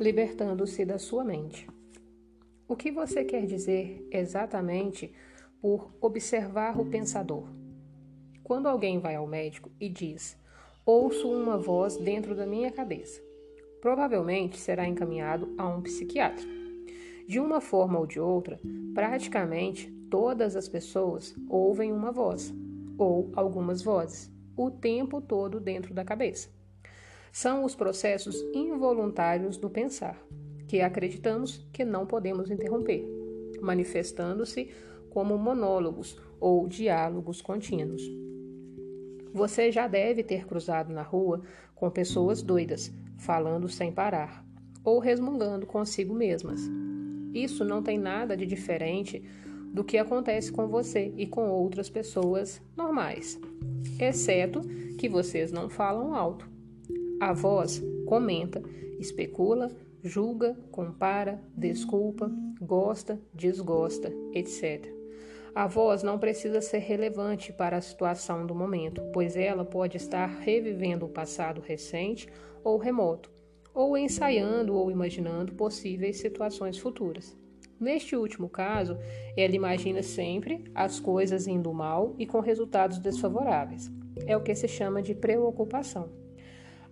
libertando-se da sua mente. O que você quer dizer exatamente por observar o pensador? Quando alguém vai ao médico e diz: Ouço uma voz dentro da minha cabeça, provavelmente será encaminhado a um psiquiatra. De uma forma ou de outra, praticamente todas as pessoas ouvem uma voz, ou algumas vozes, o tempo todo dentro da cabeça. São os processos involuntários do pensar, que acreditamos que não podemos interromper, manifestando-se como monólogos ou diálogos contínuos. Você já deve ter cruzado na rua com pessoas doidas, falando sem parar, ou resmungando consigo mesmas. Isso não tem nada de diferente do que acontece com você e com outras pessoas normais, exceto que vocês não falam alto. A voz comenta, especula, julga, compara, desculpa, gosta, desgosta, etc. A voz não precisa ser relevante para a situação do momento, pois ela pode estar revivendo o passado recente ou remoto, ou ensaiando ou imaginando possíveis situações futuras. Neste último caso, ela imagina sempre as coisas indo mal e com resultados desfavoráveis. É o que se chama de preocupação.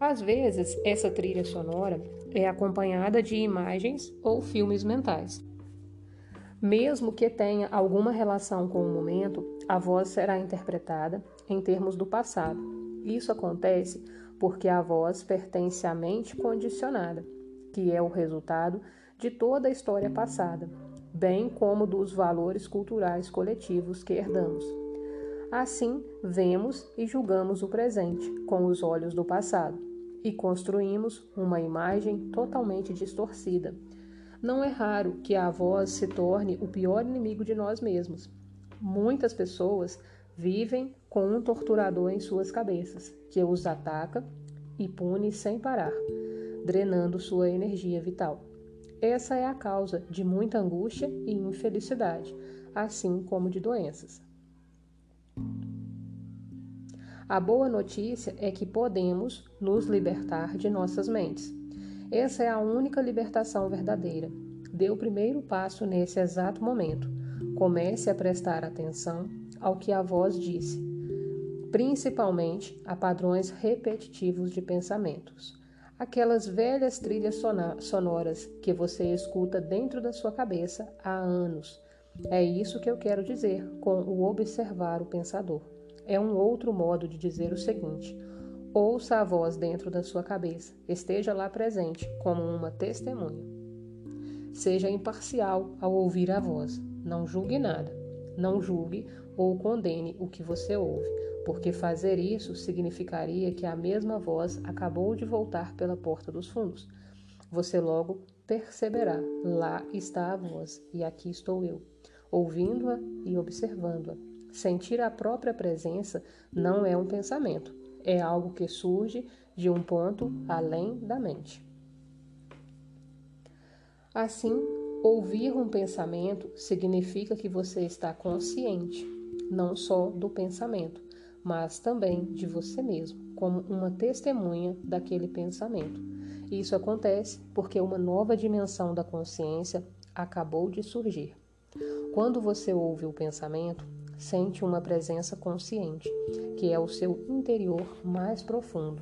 Às vezes, essa trilha sonora é acompanhada de imagens ou filmes mentais. Mesmo que tenha alguma relação com o momento, a voz será interpretada em termos do passado. Isso acontece porque a voz pertence à mente condicionada, que é o resultado de toda a história passada, bem como dos valores culturais coletivos que herdamos. Assim, vemos e julgamos o presente com os olhos do passado e construímos uma imagem totalmente distorcida. Não é raro que a voz se torne o pior inimigo de nós mesmos. Muitas pessoas vivem com um torturador em suas cabeças, que os ataca e pune sem parar, drenando sua energia vital. Essa é a causa de muita angústia e infelicidade, assim como de doenças. A boa notícia é que podemos nos libertar de nossas mentes. Essa é a única libertação verdadeira. Dê o primeiro passo nesse exato momento. Comece a prestar atenção ao que a voz disse, principalmente a padrões repetitivos de pensamentos. Aquelas velhas trilhas sonoras que você escuta dentro da sua cabeça há anos. É isso que eu quero dizer com o observar o pensador. É um outro modo de dizer o seguinte: ouça a voz dentro da sua cabeça, esteja lá presente como uma testemunha. Seja imparcial ao ouvir a voz, não julgue nada, não julgue ou condene o que você ouve, porque fazer isso significaria que a mesma voz acabou de voltar pela porta dos fundos. Você logo perceberá: lá está a voz e aqui estou eu, ouvindo-a e observando-a. Sentir a própria presença não é um pensamento, é algo que surge de um ponto além da mente. Assim, ouvir um pensamento significa que você está consciente, não só do pensamento, mas também de você mesmo, como uma testemunha daquele pensamento. Isso acontece porque uma nova dimensão da consciência acabou de surgir. Quando você ouve o pensamento, sente uma presença consciente, que é o seu interior mais profundo,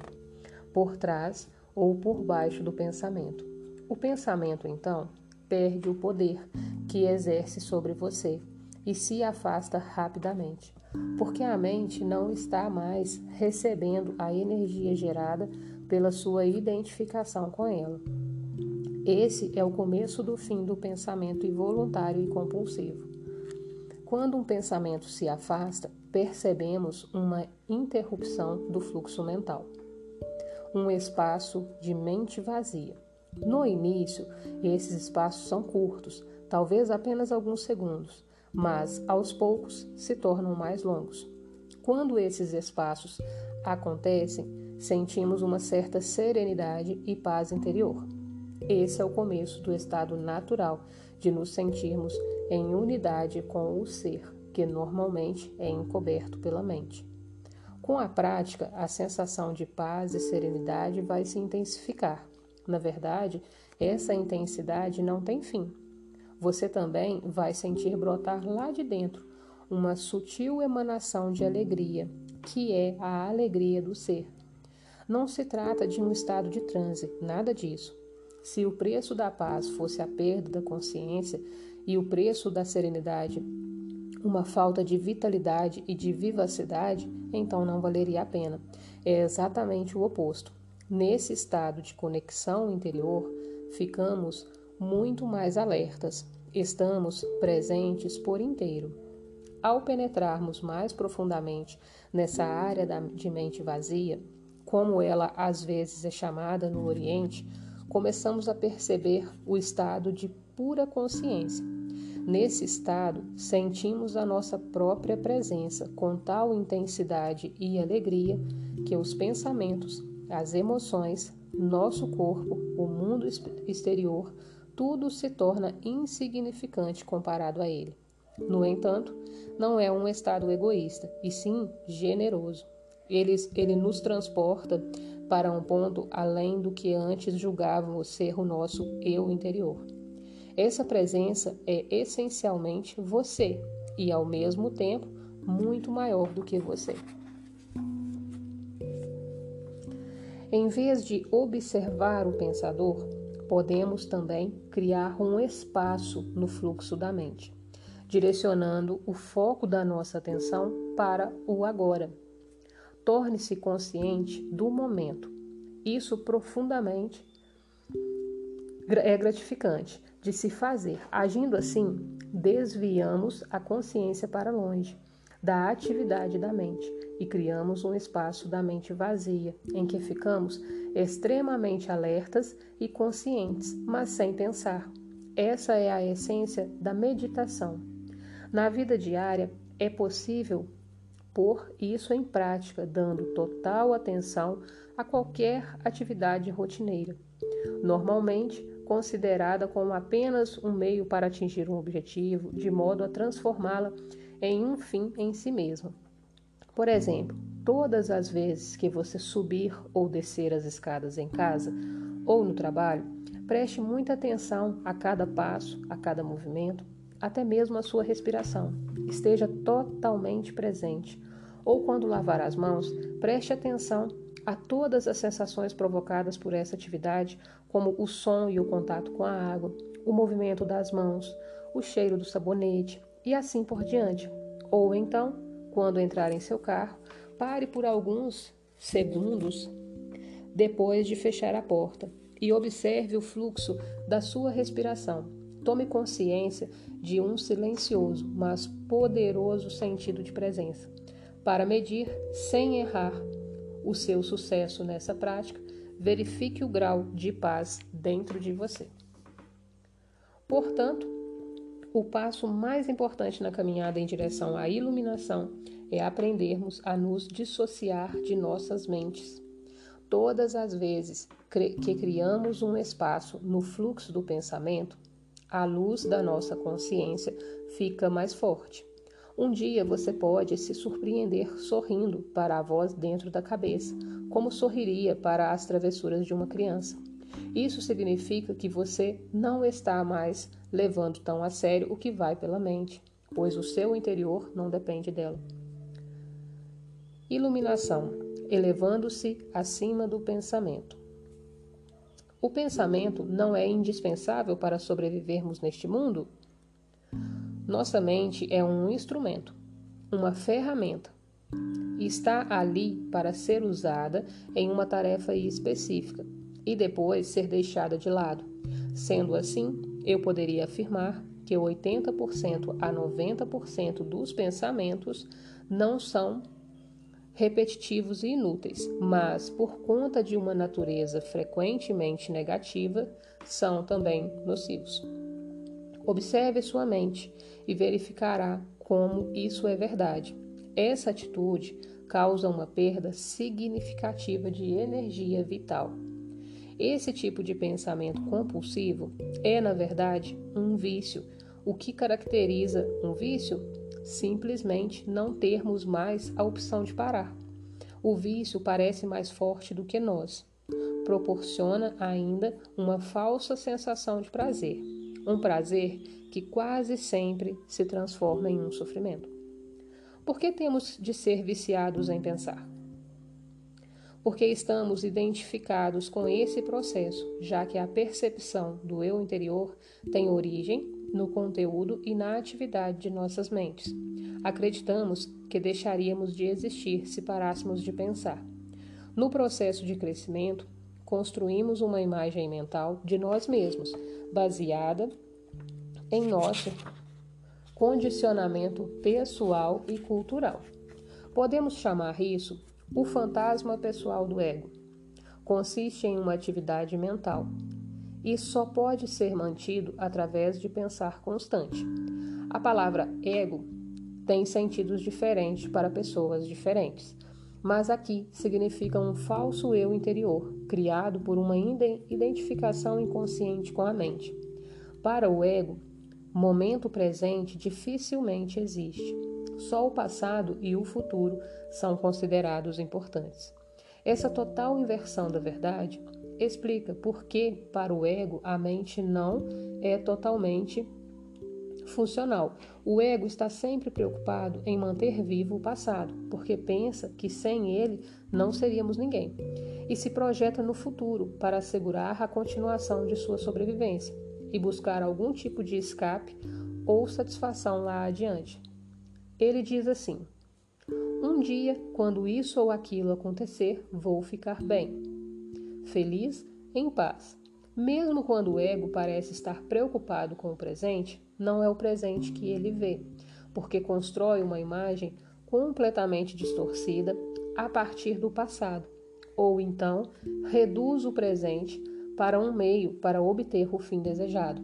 por trás ou por baixo do pensamento. O pensamento, então, perde o poder que exerce sobre você e se afasta rapidamente, porque a mente não está mais recebendo a energia gerada pela sua identificação com ela. Esse é o começo do fim do pensamento involuntário e compulsivo. Quando um pensamento se afasta, percebemos uma interrupção do fluxo mental, um espaço de mente vazia. No início, esses espaços são curtos, talvez apenas alguns segundos, mas aos poucos se tornam mais longos. Quando esses espaços acontecem, sentimos uma certa serenidade e paz interior. Esse é o começo do estado natural de nos sentirmos em unidade com o ser, que normalmente é encoberto pela mente. Com a prática, a sensação de paz e serenidade vai se intensificar. Na verdade, Essa intensidade não tem fim. Você também vai sentir brotar lá de dentro uma sutil emanação de alegria, que é a alegria do ser. Não se trata de um estado de transe, nada disso. Se o preço da paz fosse a perda da consciência e o preço da serenidade uma falta de vitalidade e de vivacidade, então não valeria a pena. É exatamente o oposto. Nesse estado de conexão interior, ficamos muito mais alertas, estamos presentes por inteiro. Ao penetrarmos mais profundamente nessa área de mente vazia, como ela às vezes é chamada no Oriente, começamos a perceber o estado de pura consciência Nesse estado, sentimos a nossa própria presença com tal intensidade e alegria que os pensamentos, as emoções, nosso corpo, o mundo exterior, tudo se torna insignificante comparado a ele. No entanto, não é um estado egoísta, e sim generoso. Ele, ele nos transporta para um ponto além do que antes julgávamos ser o nosso eu interior. Essa presença é essencialmente você e, ao mesmo tempo, muito maior do que você. Em vez de observar o pensador, podemos também criar um espaço no fluxo da mente, direcionando o foco da nossa atenção para o agora. Torne-se consciente do momento. Isso profundamente é gratificante de se fazer. Agindo assim, desviamos a consciência para longe da atividade da mente e criamos um espaço da mente vazia, em que ficamos extremamente alertas e conscientes, mas sem pensar. Essa é a essência da meditação. Na vida diária, é possível pôr isso em prática, dando total atenção a qualquer atividade rotineira. Normalmente, considerada como apenas um meio para atingir um objetivo, de modo a transformá-la em um fim em si mesma. Por exemplo, todas as vezes que você subir ou descer as escadas em casa ou no trabalho, preste muita atenção a cada passo, a cada movimento, até mesmo a sua respiração. Esteja totalmente presente. Ou quando lavar as mãos, preste atenção a todas as sensações provocadas por essa atividade, como o som e o contato com a água, o movimento das mãos, o cheiro do sabonete e assim por diante. Ou então, quando entrar em seu carro, pare por alguns segundos depois de fechar a porta e observe o fluxo da sua respiração. Tome consciência de um silencioso, mas poderoso sentido de presença, para medir sem errar o seu sucesso nessa prática, verifique o grau de paz dentro de você. Portanto, o passo mais importante na caminhada em direção à iluminação é aprendermos a nos dissociar de nossas mentes. Todas as vezes que criamos um espaço no fluxo do pensamento, a luz da nossa consciência fica mais forte. Um dia você pode se surpreender sorrindo para a voz dentro da cabeça, como sorriria para as travessuras de uma criança. Isso significa que você não está mais levando tão a sério o que vai pela mente, pois o seu interior não depende dela. Iluminação elevando-se acima do pensamento. O pensamento não é indispensável para sobrevivermos neste mundo? Nossa mente é um instrumento, uma ferramenta. Está ali para ser usada em uma tarefa específica e depois ser deixada de lado. Sendo assim, eu poderia afirmar que 80% a 90% dos pensamentos não são repetitivos e inúteis, mas por conta de uma natureza frequentemente negativa, são também nocivos. Observe sua mente e verificará como isso é verdade. Essa atitude causa uma perda significativa de energia vital. Esse tipo de pensamento compulsivo é, na verdade, um vício. O que caracteriza um vício? Simplesmente não termos mais a opção de parar. O vício parece mais forte do que nós. Proporciona ainda uma falsa sensação de prazer, um prazer que quase sempre se transforma em um sofrimento. Por que temos de ser viciados em pensar? Porque estamos identificados com esse processo, já que a percepção do eu interior tem origem no conteúdo e na atividade de nossas mentes. Acreditamos que deixaríamos de existir se parássemos de pensar. No processo de crescimento, construímos uma imagem mental de nós mesmos, baseada em nosso condicionamento pessoal e cultural. Podemos chamar isso o fantasma pessoal do ego. Consiste em uma atividade mental e só pode ser mantido através de pensar constante. A palavra ego tem sentidos diferentes para pessoas diferentes, mas aqui significa um falso eu interior, criado por uma identificação inconsciente com a mente. Para o ego, momento presente dificilmente existe. Só o passado e o futuro são considerados importantes. Essa total inversão da verdade explica por que, para o ego, a mente não é totalmente funcional. O ego está sempre preocupado em manter vivo o passado, porque pensa que sem ele não seríamos ninguém, e se projeta no futuro para assegurar a continuação de sua sobrevivência e buscar algum tipo de escape ou satisfação lá adiante. Ele diz assim: Um dia, quando isso ou aquilo acontecer, vou ficar bem, feliz, em paz. Mesmo quando o ego parece estar preocupado com o presente, não é o presente que ele vê, porque constrói uma imagem completamente distorcida a partir do passado, ou então reduz o presente para um meio para obter o fim desejado.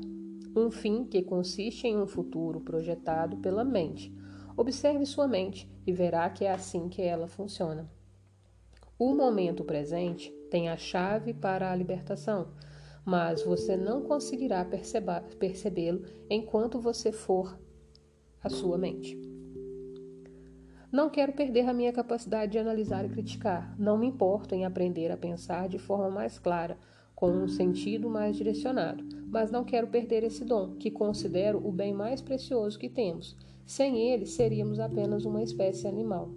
Um fim que consiste em um futuro projetado pela mente. Observe sua mente e verá que é assim que ela funciona. O momento presente tem a chave para a libertação mas você não conseguirá percebê-lo enquanto você for a sua mente. Não quero perder a minha capacidade de analisar e criticar. Não me importo em aprender a pensar de forma mais clara, com um sentido mais direcionado, mas não quero perder esse dom, que considero o bem mais precioso que temos. Sem ele, seríamos apenas uma espécie animal.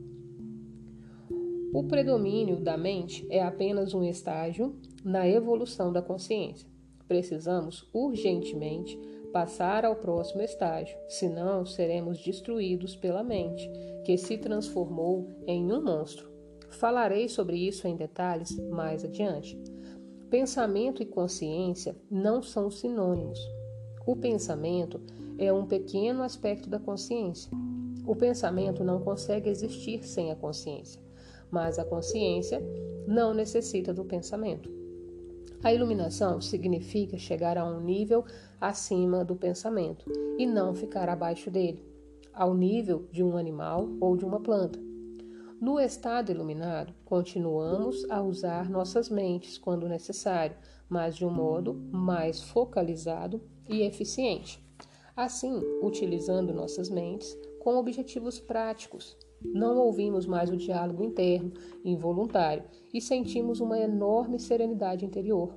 O predomínio da mente é apenas um estágio na evolução da consciência. Precisamos urgentemente passar ao próximo estágio, senão seremos destruídos pela mente, que se transformou em um monstro. Falarei sobre isso em detalhes mais adiante. Pensamento e consciência não são sinônimos. O pensamento é um pequeno aspecto da consciência. O pensamento não consegue existir sem a consciência, mas a consciência não necessita do pensamento. A iluminação significa chegar a um nível acima do pensamento e não ficar abaixo dele, ao nível de um animal ou de uma planta. No estado iluminado, continuamos a usar nossas mentes quando necessário, mas de um modo mais focalizado e eficiente. Assim, utilizando nossas mentes com objetivos práticos, não ouvimos mais o diálogo interno, involuntário, e sentimos uma enorme serenidade interior.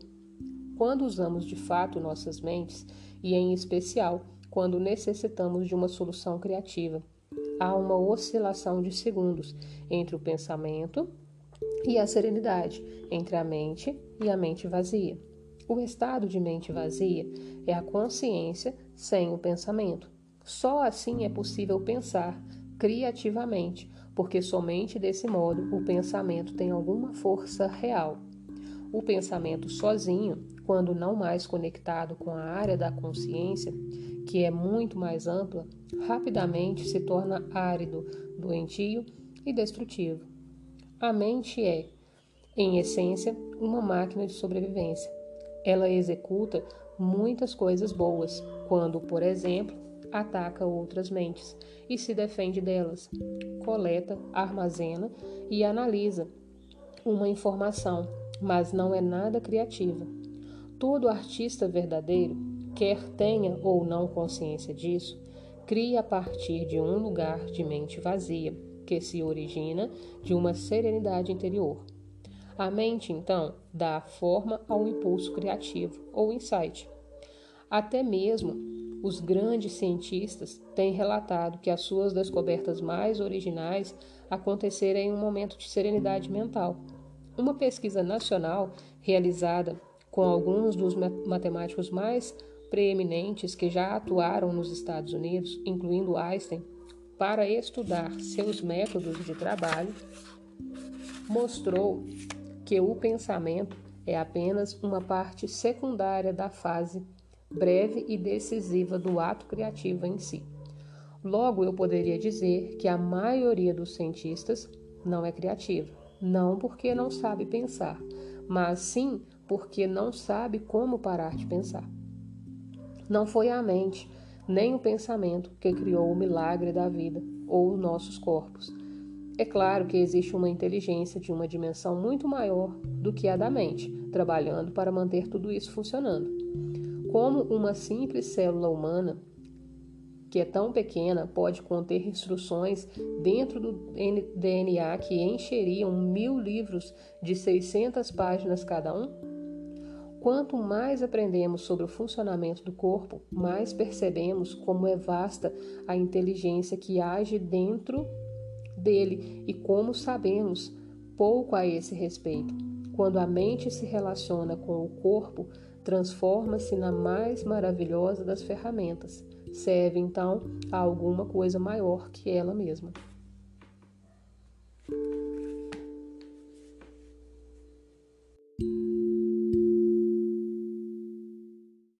Quando usamos de fato nossas mentes, e em especial quando necessitamos de uma solução criativa, há uma oscilação de segundos entre o pensamento e a serenidade, entre a mente e a mente vazia. O estado de mente vazia é a consciência sem o pensamento. Só assim é possível pensar criativamente, porque somente desse modo o pensamento tem alguma força real. O pensamento sozinho, quando não mais conectado com a área da consciência, que é muito mais ampla, rapidamente se torna árido, doentio e destrutivo. A mente é, em essência, uma máquina de sobrevivência. Ela executa muitas coisas boas, quando, por exemplo, ataca outras mentes e se defende delas, coleta, armazena e analisa uma informação, mas não é nada criativa. Todo artista verdadeiro, quer tenha ou não consciência disso, cria a partir de um lugar de mente vazia, que se origina de uma serenidade interior. A mente, então, dá forma ao impulso criativo ou insight. Até mesmo os grandes cientistas têm relatado que as suas descobertas mais originais aconteceram em um momento de serenidade mental. Uma pesquisa nacional realizada com alguns dos matemáticos mais preeminentes que já atuaram nos Estados Unidos, incluindo Einstein, para estudar seus métodos de trabalho, mostrou que o pensamento é apenas uma parte secundária da fase breve e decisiva do ato criativo em si. Logo, eu poderia dizer que a maioria dos cientistas não é criativa, não porque não sabe pensar, mas sim porque não sabe como parar de pensar. Não foi a mente, nem o pensamento que criou o milagre da vida ou nossos corpos. É claro que existe uma inteligência de uma dimensão muito maior do que a da mente, trabalhando para manter tudo isso funcionando. Como uma simples célula humana, que é tão pequena, pode conter instruções dentro do DNA que encheriam mil livros de 600 páginas cada um? Quanto mais aprendemos sobre o funcionamento do corpo, mais percebemos como é vasta a inteligência que age dentro dele e como sabemos pouco a esse respeito. Quando a mente se relaciona com o corpo, transforma-se na mais maravilhosa das ferramentas. Serve então a alguma coisa maior que ela mesma.